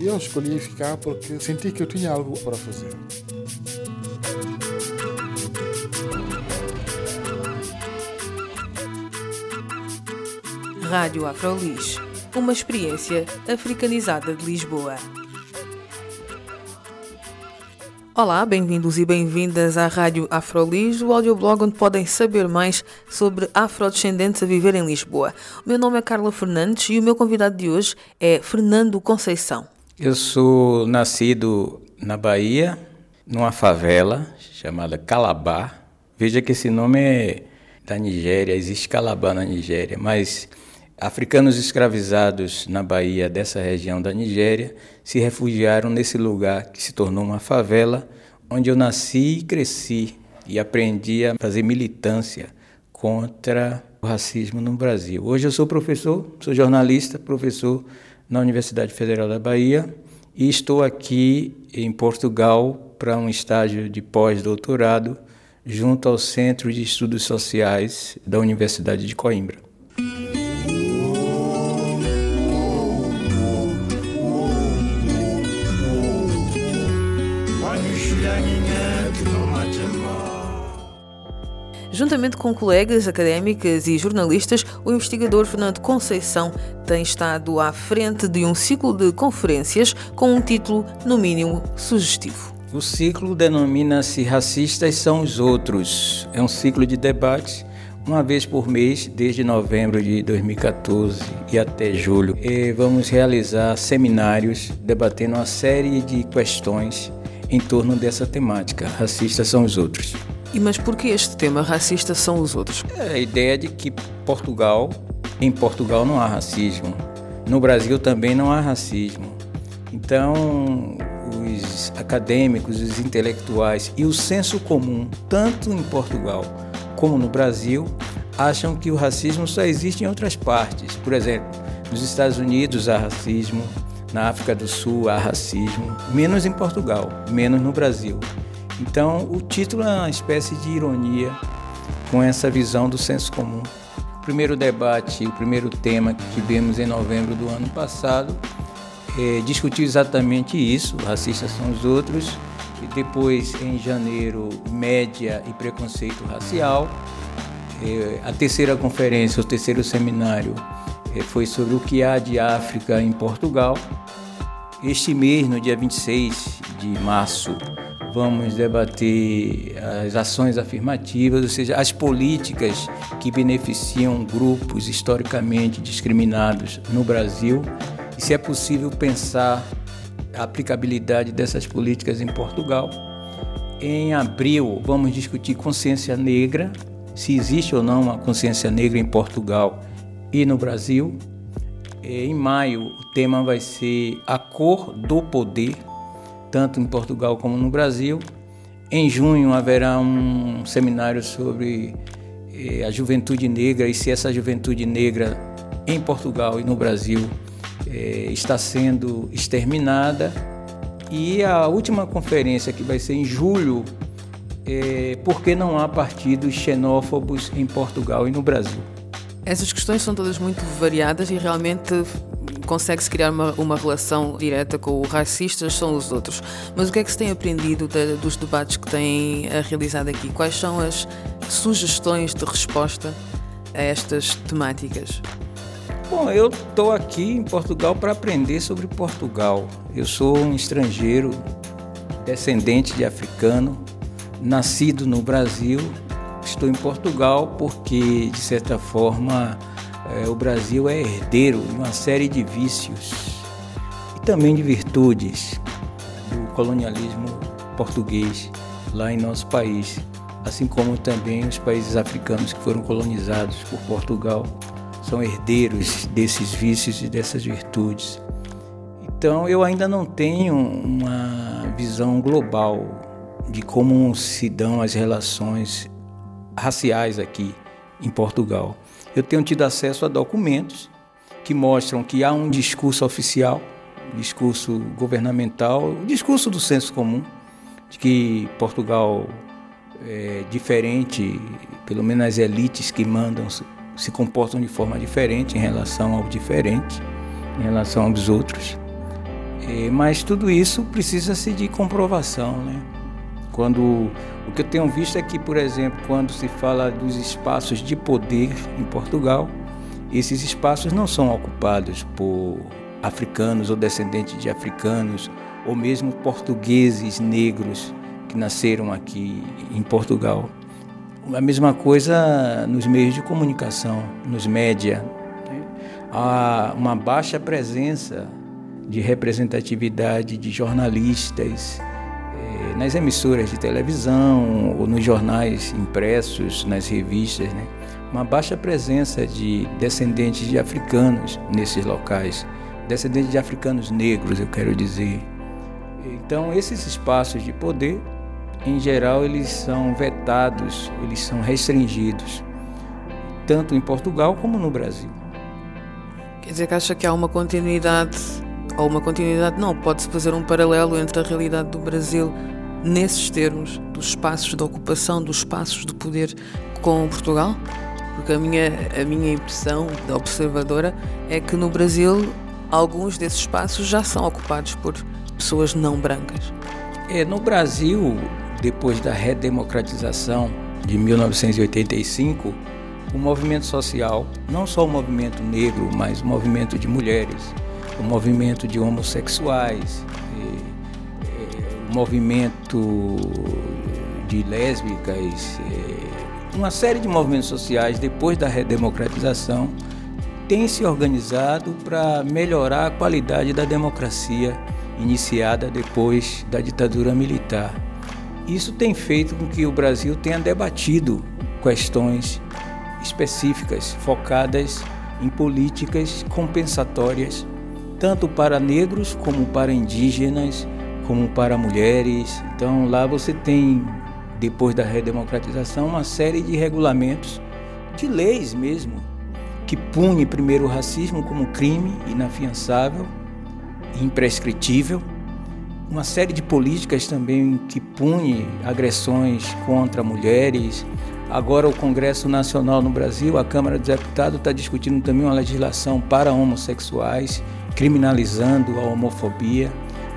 Eu escolhi ficar porque senti que eu tinha algo para fazer. Rádio Afrolis, uma experiência africanizada de Lisboa. Olá, bem-vindos e bem-vindas à Rádio Afrolis, o audioblog onde podem saber mais sobre afrodescendentes a viver em Lisboa. O meu nome é Carla Fernandes e o meu convidado de hoje é Fernando Conceição. Eu sou nascido na Bahia, numa favela chamada Calabar. Veja que esse nome é da Nigéria, existe Calabar na Nigéria, mas Africanos escravizados na Bahia, dessa região da Nigéria, se refugiaram nesse lugar que se tornou uma favela, onde eu nasci e cresci e aprendi a fazer militância contra o racismo no Brasil. Hoje eu sou professor, sou jornalista, professor na Universidade Federal da Bahia e estou aqui em Portugal para um estágio de pós-doutorado junto ao Centro de Estudos Sociais da Universidade de Coimbra. Juntamente com colegas académicas e jornalistas, o investigador Fernando Conceição tem estado à frente de um ciclo de conferências com um título, no mínimo, sugestivo. O ciclo denomina-se Racistas são os Outros. É um ciclo de debates uma vez por mês, desde novembro de 2014 e até julho. E vamos realizar seminários debatendo uma série de questões em torno dessa temática. Racistas são os outros. E mas por que este tema racista são os outros? É a ideia de que Portugal, em Portugal não há racismo. No Brasil também não há racismo. Então, os acadêmicos, os intelectuais e o senso comum, tanto em Portugal como no Brasil, acham que o racismo só existe em outras partes. Por exemplo, nos Estados Unidos há racismo, na África do Sul há racismo, menos em Portugal, menos no Brasil. Então, o título é uma espécie de ironia com essa visão do senso comum. O primeiro debate, o primeiro tema que tivemos em novembro do ano passado, é, discutiu exatamente isso: racistas são os outros. E depois, em janeiro, média e preconceito racial. É, a terceira conferência, o terceiro seminário, é, foi sobre o que há de África em Portugal. Este mês, no dia 26 de março, vamos debater as ações afirmativas, ou seja, as políticas que beneficiam grupos historicamente discriminados no Brasil e se é possível pensar a aplicabilidade dessas políticas em Portugal. Em abril, vamos discutir consciência negra, se existe ou não uma consciência negra em Portugal e no Brasil. Em maio, o tema vai ser a cor do poder tanto em Portugal como no Brasil. Em junho haverá um seminário sobre eh, a juventude negra e se essa juventude negra em Portugal e no Brasil eh, está sendo exterminada. E a última conferência, que vai ser em julho, é por que não há partidos xenófobos em Portugal e no Brasil. Essas questões são todas muito variadas e realmente consegue-se criar uma, uma relação direta com o racistas são os outros. Mas o que é que se tem aprendido de, dos debates que têm eh, realizado aqui? Quais são as sugestões de resposta a estas temáticas? Bom, eu estou aqui em Portugal para aprender sobre Portugal. Eu sou um estrangeiro, descendente de africano, nascido no Brasil. Estou em Portugal porque, de certa forma, é, o Brasil é herdeiro de uma série de vícios e também de virtudes do colonialismo português lá em nosso país, assim como também os países africanos que foram colonizados por Portugal são herdeiros desses vícios e dessas virtudes. Então eu ainda não tenho uma visão global de como se dão as relações raciais aqui em Portugal. Eu tenho tido acesso a documentos que mostram que há um discurso oficial, discurso governamental, discurso do senso comum, de que Portugal é diferente, pelo menos as elites que mandam se comportam de forma diferente em relação ao diferente, em relação aos outros. É, mas tudo isso precisa-se de comprovação, né? Quando o que eu tenho visto é que, por exemplo, quando se fala dos espaços de poder em Portugal, esses espaços não são ocupados por africanos ou descendentes de africanos, ou mesmo portugueses negros que nasceram aqui em Portugal. A mesma coisa nos meios de comunicação, nos média. Há uma baixa presença de representatividade de jornalistas nas emissoras de televisão ou nos jornais impressos, nas revistas. Né? Uma baixa presença de descendentes de africanos nesses locais, descendentes de africanos negros, eu quero dizer. Então, esses espaços de poder em geral, eles são vetados, eles são restringidos, tanto em Portugal como no Brasil. Quer dizer que acha que há uma continuidade, ou uma continuidade não, pode-se fazer um paralelo entre a realidade do Brasil nesses termos, dos espaços de ocupação, dos espaços de poder com Portugal? Porque a minha, a minha impressão da observadora é que no Brasil alguns desses espaços já são ocupados por pessoas não brancas. É, no Brasil, depois da redemocratização de 1985, o movimento social, não só o movimento negro, mas o movimento de mulheres, o movimento de homossexuais, movimento de lésbicas, uma série de movimentos sociais depois da redemocratização tem se organizado para melhorar a qualidade da democracia iniciada depois da ditadura militar. Isso tem feito com que o Brasil tenha debatido questões específicas, focadas em políticas compensatórias, tanto para negros como para indígenas, como para mulheres. Então lá você tem, depois da redemocratização, uma série de regulamentos, de leis mesmo, que pune primeiro o racismo como crime inafiançável, imprescritível uma série de políticas também que pune agressões contra mulheres. Agora o Congresso Nacional no Brasil, a Câmara dos Deputados está discutindo também uma legislação para homossexuais, criminalizando a homofobia.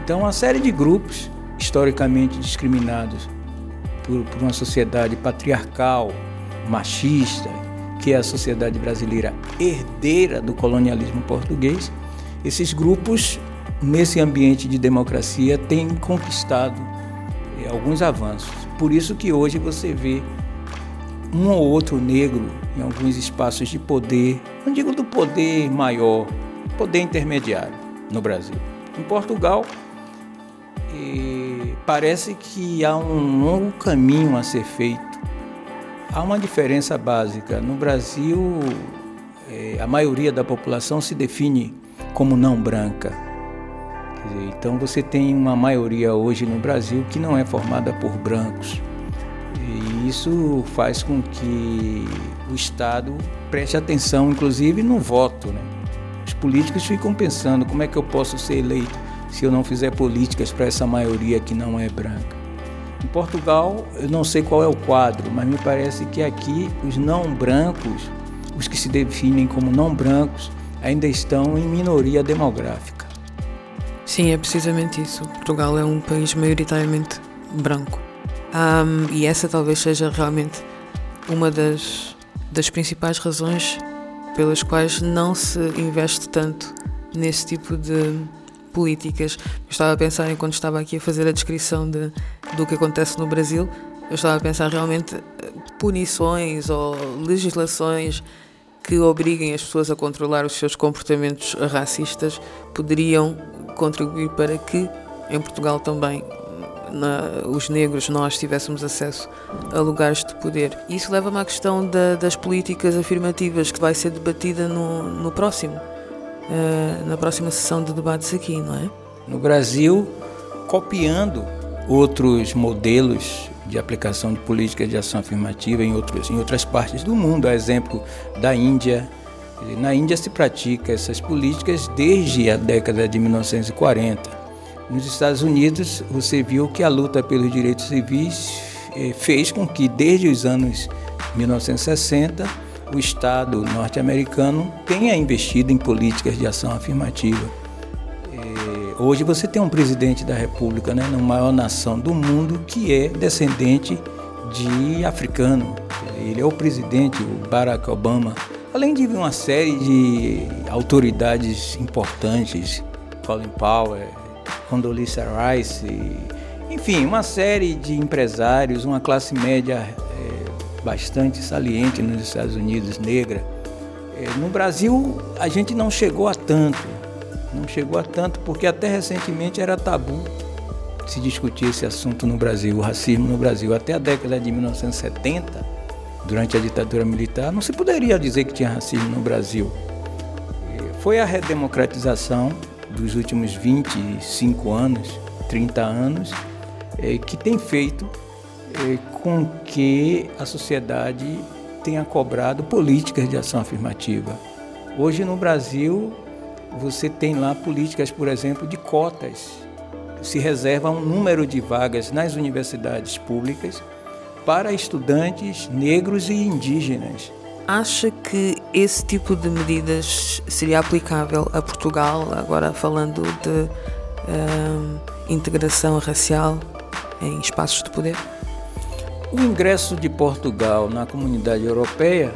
Então uma série de grupos historicamente discriminados por, por uma sociedade patriarcal, machista, que é a sociedade brasileira herdeira do colonialismo português, esses grupos nesse ambiente de democracia, tem conquistado é, alguns avanços. Por isso que hoje você vê um ou outro negro em alguns espaços de poder, não digo do poder maior, poder intermediário no Brasil. Em Portugal, parece que há um longo caminho a ser feito. Há uma diferença básica. No Brasil, é, a maioria da população se define como não branca. Então você tem uma maioria hoje no Brasil que não é formada por brancos. E isso faz com que o Estado preste atenção, inclusive, no voto. Né? Os políticos ficam pensando como é que eu posso ser eleito se eu não fizer políticas para essa maioria que não é branca. Em Portugal, eu não sei qual é o quadro, mas me parece que aqui os não brancos, os que se definem como não brancos, ainda estão em minoria demográfica. Sim, é precisamente isso. Portugal é um país maioritariamente branco. Um, e essa talvez seja realmente uma das, das principais razões pelas quais não se investe tanto nesse tipo de políticas. Eu estava a pensar, enquanto estava aqui a fazer a descrição de, do que acontece no Brasil, eu estava a pensar realmente punições ou legislações que obriguem as pessoas a controlar os seus comportamentos racistas poderiam contribuir para que em Portugal também na, os negros nós tivéssemos acesso a lugares de poder. Isso leva-me à questão da, das políticas afirmativas que vai ser debatida no, no próximo, uh, na próxima sessão de debates aqui, não é? no Brasil, copiando outros modelos de aplicação de políticas de ação afirmativa em, outros, em outras partes do mundo. A exemplo da Índia. Na Índia se pratica essas políticas desde a década de 1940. Nos Estados Unidos, você viu que a luta pelos direitos civis eh, fez com que, desde os anos 1960, o Estado norte-americano tenha investido em políticas de ação afirmativa. Eh, hoje você tem um presidente da República, né, na maior nação do mundo, que é descendente de africano. Ele é o presidente, o Barack Obama. Além de uma série de autoridades importantes, Colin Powell, Condoleezza Rice, enfim, uma série de empresários, uma classe média bastante saliente nos Estados Unidos, negra. É, no Brasil, a gente não chegou a tanto, não chegou a tanto porque até recentemente era tabu se discutir esse assunto no Brasil, o racismo no Brasil. Até a década de 1970, durante a ditadura militar, não se poderia dizer que tinha racismo no Brasil. É, foi a redemocratização dos últimos 25 anos, 30 anos, é, que tem feito com que a sociedade tenha cobrado políticas de ação afirmativa. Hoje no Brasil, você tem lá políticas, por exemplo, de cotas. Se reserva um número de vagas nas universidades públicas para estudantes negros e indígenas. Acha que esse tipo de medidas seria aplicável a Portugal, agora falando de uh, integração racial em espaços de poder? O ingresso de Portugal na comunidade europeia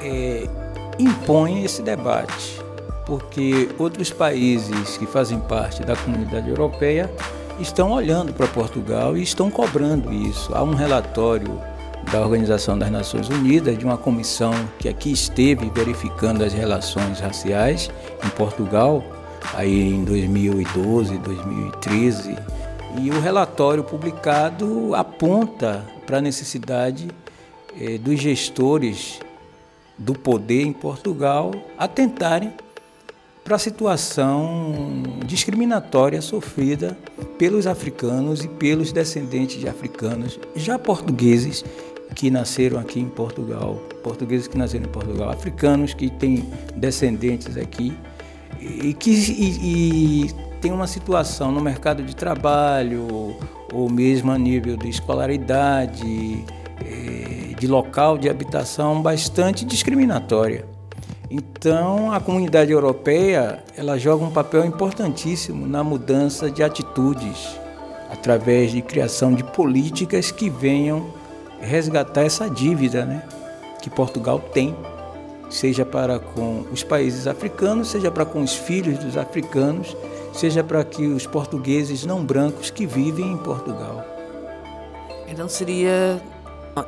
é, impõe esse debate, porque outros países que fazem parte da comunidade europeia estão olhando para Portugal e estão cobrando isso. Há um relatório da Organização das Nações Unidas, de uma comissão que aqui esteve verificando as relações raciais em Portugal, aí em 2012, 2013, e o relatório publicado aponta para a necessidade eh, dos gestores do poder em Portugal atentarem para a situação discriminatória sofrida pelos africanos e pelos descendentes de africanos, já portugueses que nasceram aqui em Portugal, portugueses que nasceram em Portugal, africanos que têm descendentes aqui e que e, e tem uma situação no mercado de trabalho ou mesmo a nível de escolaridade, eh, de local de habitação bastante discriminatória. Então, a comunidade europeia ela joga um papel importantíssimo na mudança de atitudes, através de criação de políticas que venham resgatar essa dívida né, que Portugal tem, seja para com os países africanos, seja para com os filhos dos africanos seja para que os portugueses não brancos que vivem em Portugal. Então seria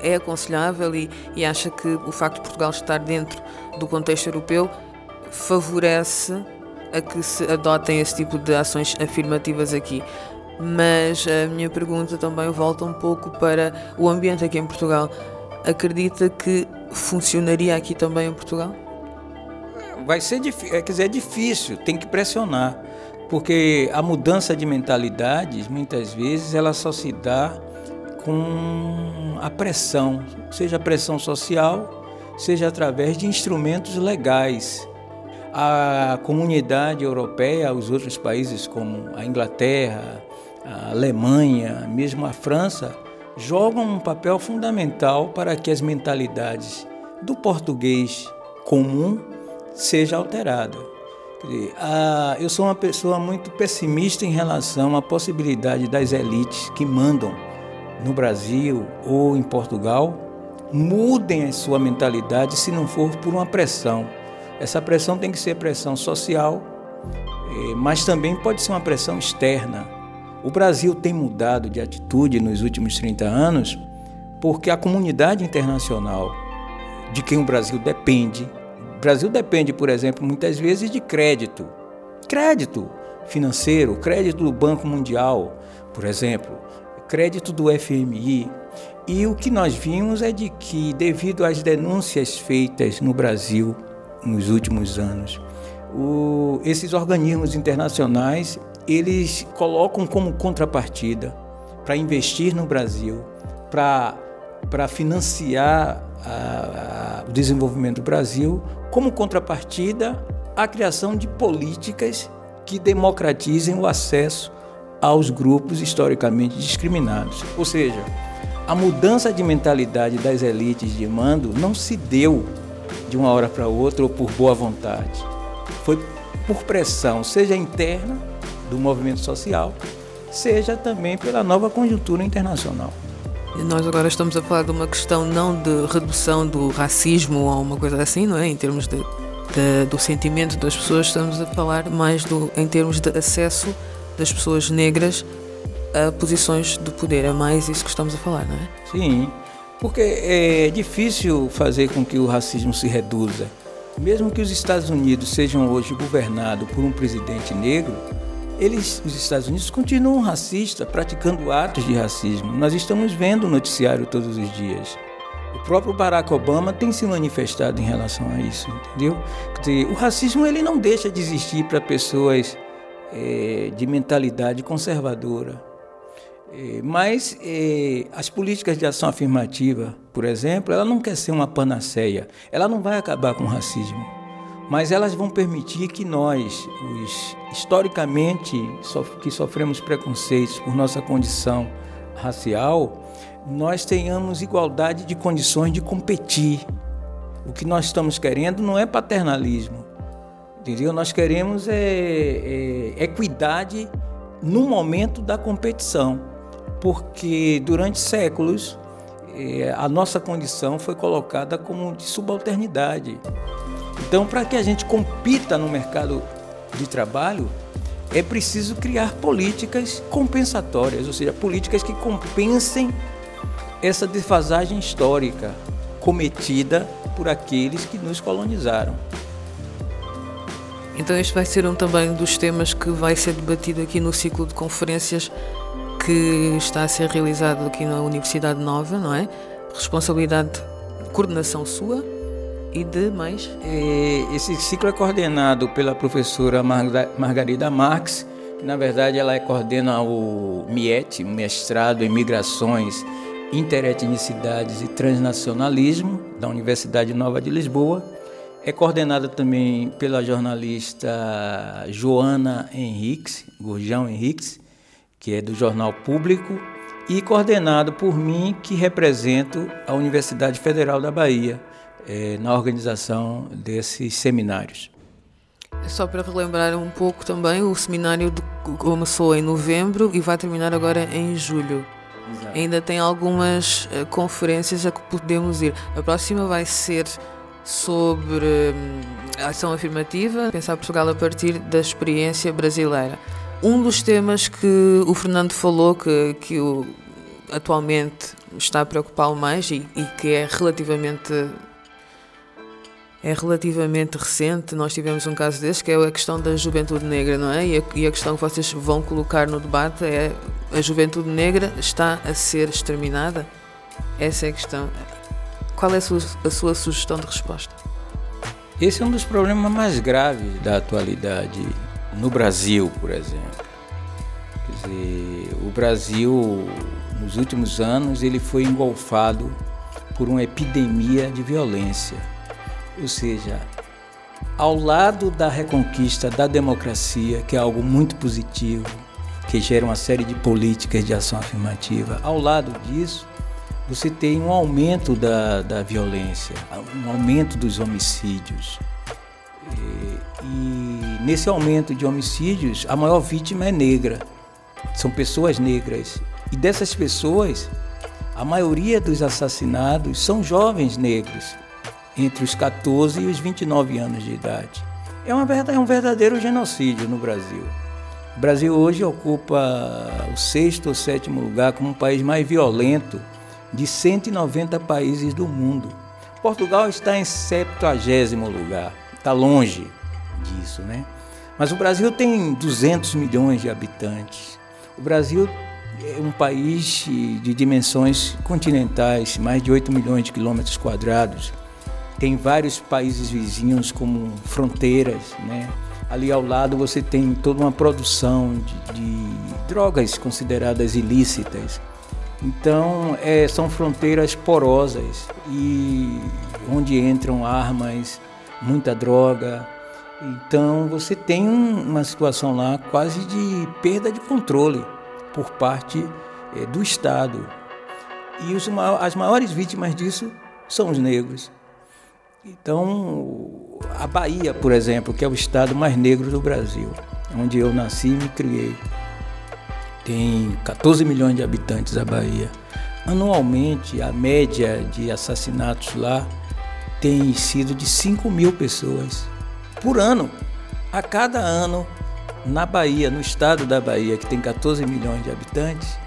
é aconselhável e, e acha que o facto de Portugal estar dentro do contexto europeu favorece a que se adotem esse tipo de ações afirmativas aqui. Mas a minha pergunta também volta um pouco para o ambiente aqui em Portugal. Acredita que funcionaria aqui também em Portugal? Vai ser difícil, quer dizer, é difícil, tem que pressionar. Porque a mudança de mentalidades, muitas vezes, ela só se dá com a pressão, seja a pressão social, seja através de instrumentos legais. A comunidade europeia, os outros países como a Inglaterra, a Alemanha, mesmo a França, jogam um papel fundamental para que as mentalidades do português comum seja alterada. Eu sou uma pessoa muito pessimista em relação à possibilidade das elites que mandam no Brasil ou em Portugal mudem a sua mentalidade se não for por uma pressão. Essa pressão tem que ser pressão social, eh, mas também pode ser uma pressão externa. O Brasil tem mudado de atitude nos últimos 30 anos porque a comunidade internacional de quem o Brasil depende Brasil depende, por exemplo, muitas vezes de crédito. Crédito financeiro, crédito do Banco Mundial, por exemplo, crédito do FMI. E o que nós vimos é de que, devido às denúncias feitas no Brasil nos últimos anos, o, esses organismos internacionais eles colocam como contrapartida para investir no Brasil, para financiar a, a, o desenvolvimento do Brasil, como contrapartida a criação de políticas que democratizem o acesso aos grupos historicamente discriminados. Ou seja, a mudança de mentalidade das elites de mando não se deu de uma hora para outra ou por boa vontade. Foi por pressão, seja interna do movimento social, seja também pela nova conjuntura internacional. Nós agora estamos a falar de uma questão não de redução do racismo ou uma coisa assim, não é? Em termos de, de, do sentimento das pessoas, estamos a falar mais do, em termos de acesso das pessoas negras a posições de poder. É mais isso que estamos a falar, não é? Sim, porque é difícil fazer com que o racismo se reduza. Mesmo que os Estados Unidos sejam hoje governados por um presidente negro, eles, os Estados Unidos continuam racistas, praticando atos de racismo. Nós estamos vendo o noticiário todos os dias. O próprio Barack Obama tem se manifestado em relação a isso, entendeu? O racismo ele não deixa de existir para pessoas é, de mentalidade conservadora. É, mas é, as políticas de ação afirmativa, por exemplo, ela não quer ser uma panaceia. Ela não vai acabar com o racismo mas elas vão permitir que nós, os historicamente que sofremos preconceitos por nossa condição racial, nós tenhamos igualdade de condições de competir. O que nós estamos querendo não é paternalismo, entendeu? Nós queremos é, é equidade no momento da competição, porque durante séculos é, a nossa condição foi colocada como de subalternidade. Então, para que a gente compita no mercado de trabalho, é preciso criar políticas compensatórias, ou seja, políticas que compensem essa defasagem histórica cometida por aqueles que nos colonizaram. Então, este vai ser um também dos temas que vai ser debatido aqui no ciclo de conferências que está a ser realizado aqui na Universidade Nova, não é? Responsabilidade, coordenação sua e de mais? Esse ciclo é coordenado pela professora Margarida Marx, que na verdade ela coordena o MIET, mestrado em Migrações, Interetnicidades e Transnacionalismo, da Universidade Nova de Lisboa. É coordenada também pela jornalista Joana Henriques, Gurjão Henriques, que é do Jornal Público, e coordenado por mim, que represento a Universidade Federal da Bahia é, na organização desses seminários. Só para relembrar um pouco também, o seminário começou em novembro e vai terminar agora em julho. Exato. Ainda tem algumas uh, conferências a que podemos ir. A próxima vai ser sobre um, ação afirmativa, pensar Portugal a partir da experiência brasileira. Um dos temas que o Fernando falou que, que o, atualmente está a preocupá-lo mais e, e que é relativamente é relativamente recente. Nós tivemos um caso desse, que é a questão da juventude negra, não é? E a, e a, questão que vocês vão colocar no debate é: a juventude negra está a ser exterminada? Essa é a questão. Qual é a sua, a sua sugestão de resposta? Esse é um dos problemas mais graves da atualidade no Brasil, por exemplo. Quer dizer, o Brasil, nos últimos anos, ele foi engolfado por uma epidemia de violência ou seja, ao lado da reconquista da democracia, que é algo muito positivo, que gera uma série de políticas de ação afirmativa, ao lado disso, você tem um aumento da, da violência, um aumento dos homicídios. E, e nesse aumento de homicídios, a maior vítima é negra, são pessoas negras. E dessas pessoas, a maioria dos assassinados são jovens negros, entre os 14 e os 29 anos de idade. É, uma, é um verdadeiro genocídio no Brasil. O Brasil hoje ocupa o sexto ou sétimo lugar como o país mais violento de 190 países do mundo. Portugal está em 70 lugar, está longe disso, né? Mas o Brasil tem 200 milhões de habitantes. O Brasil é um país de dimensões continentais, mais de 8 milhões de quilômetros quadrados tem vários países vizinhos como fronteiras, né? Ali ao lado você tem toda uma produção de, de drogas consideradas ilícitas. Então é, são fronteiras porosas e onde entram armas, muita droga. Então você tem uma situação lá quase de perda de controle por parte é, do Estado. E os, as maiores vítimas disso são os negros. Então, a Bahia, por exemplo, que é o estado mais negro do Brasil, onde eu nasci e me criei, tem 14 milhões de habitantes a Bahia. Anualmente, a média de assassinatos lá tem sido de 5 mil pessoas por ano. A cada ano, na Bahia, no estado da Bahia, que tem 14 milhões de habitantes,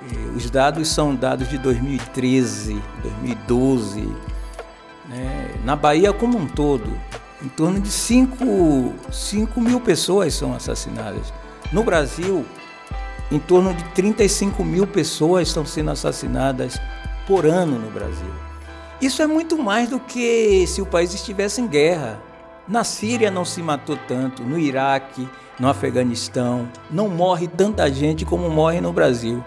eh, os dados são dados de 2013, 2012. Né? Na Bahia como um todo, em torno de 5, 5 mil pessoas são assassinadas. No Brasil, em torno de 35 mil pessoas estão sendo assassinadas por ano no Brasil. Isso é muito mais do que se o país estivesse em guerra. Na Síria não se matou tanto, no Iraque, no Afeganistão, não morre tanta gente como morre no Brasil.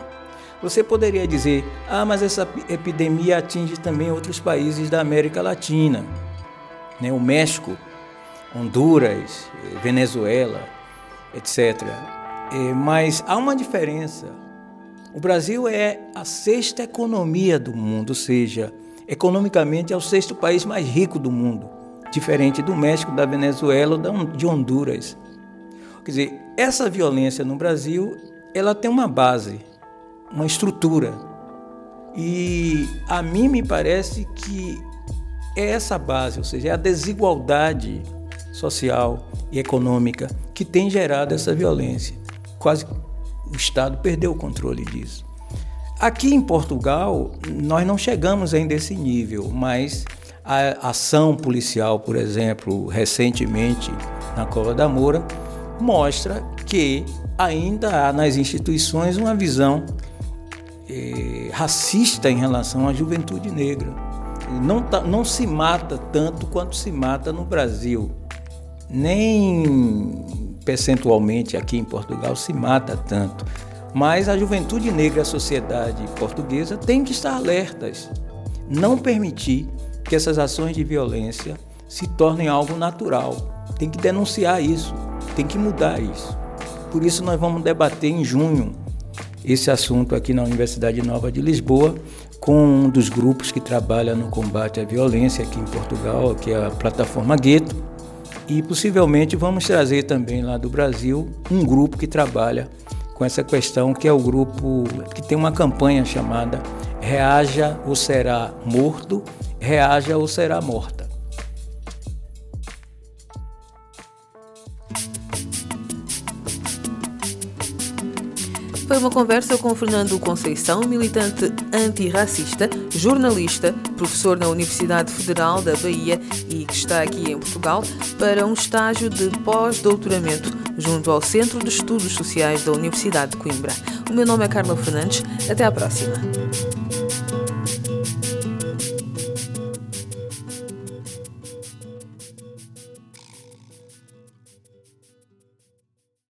Você poderia dizer: ah, mas essa epidemia atinge também outros países da América Latina, né? o México, Honduras, Venezuela, etc. É, mas há uma diferença. O Brasil é a sexta economia do mundo, ou seja, economicamente é o sexto país mais rico do mundo, diferente do México, da Venezuela ou de Honduras. Quer dizer, essa violência no Brasil, ela tem uma base, uma estrutura. E a mim me parece que é essa base, ou seja, é a desigualdade social e econômica que tem gerado essa violência quase o Estado perdeu o controle disso. Aqui em Portugal, nós não chegamos ainda a esse nível, mas a ação policial, por exemplo, recentemente na Cova da Moura, mostra que ainda há nas instituições uma visão eh, racista em relação à juventude negra. Não, tá, não se mata tanto quanto se mata no Brasil. Nem percentualmente aqui em Portugal se mata tanto. Mas a juventude negra a sociedade portuguesa tem que estar alertas, não permitir que essas ações de violência se tornem algo natural. Tem que denunciar isso, tem que mudar isso. Por isso nós vamos debater em junho esse assunto aqui na Universidade Nova de Lisboa com um dos grupos que trabalha no combate à violência aqui em Portugal, que é a plataforma Gueto e possivelmente vamos trazer também lá do Brasil um grupo que trabalha com essa questão, que é o grupo que tem uma campanha chamada Reaja ou Será Morto, Reaja ou Será Morta. Foi uma conversa com Fernando Conceição, militante antirracista, jornalista, professor na Universidade Federal da Bahia e que está aqui em Portugal para um estágio de pós-doutoramento junto ao Centro de Estudos Sociais da Universidade de Coimbra. O meu nome é Carla Fernandes. Até à próxima.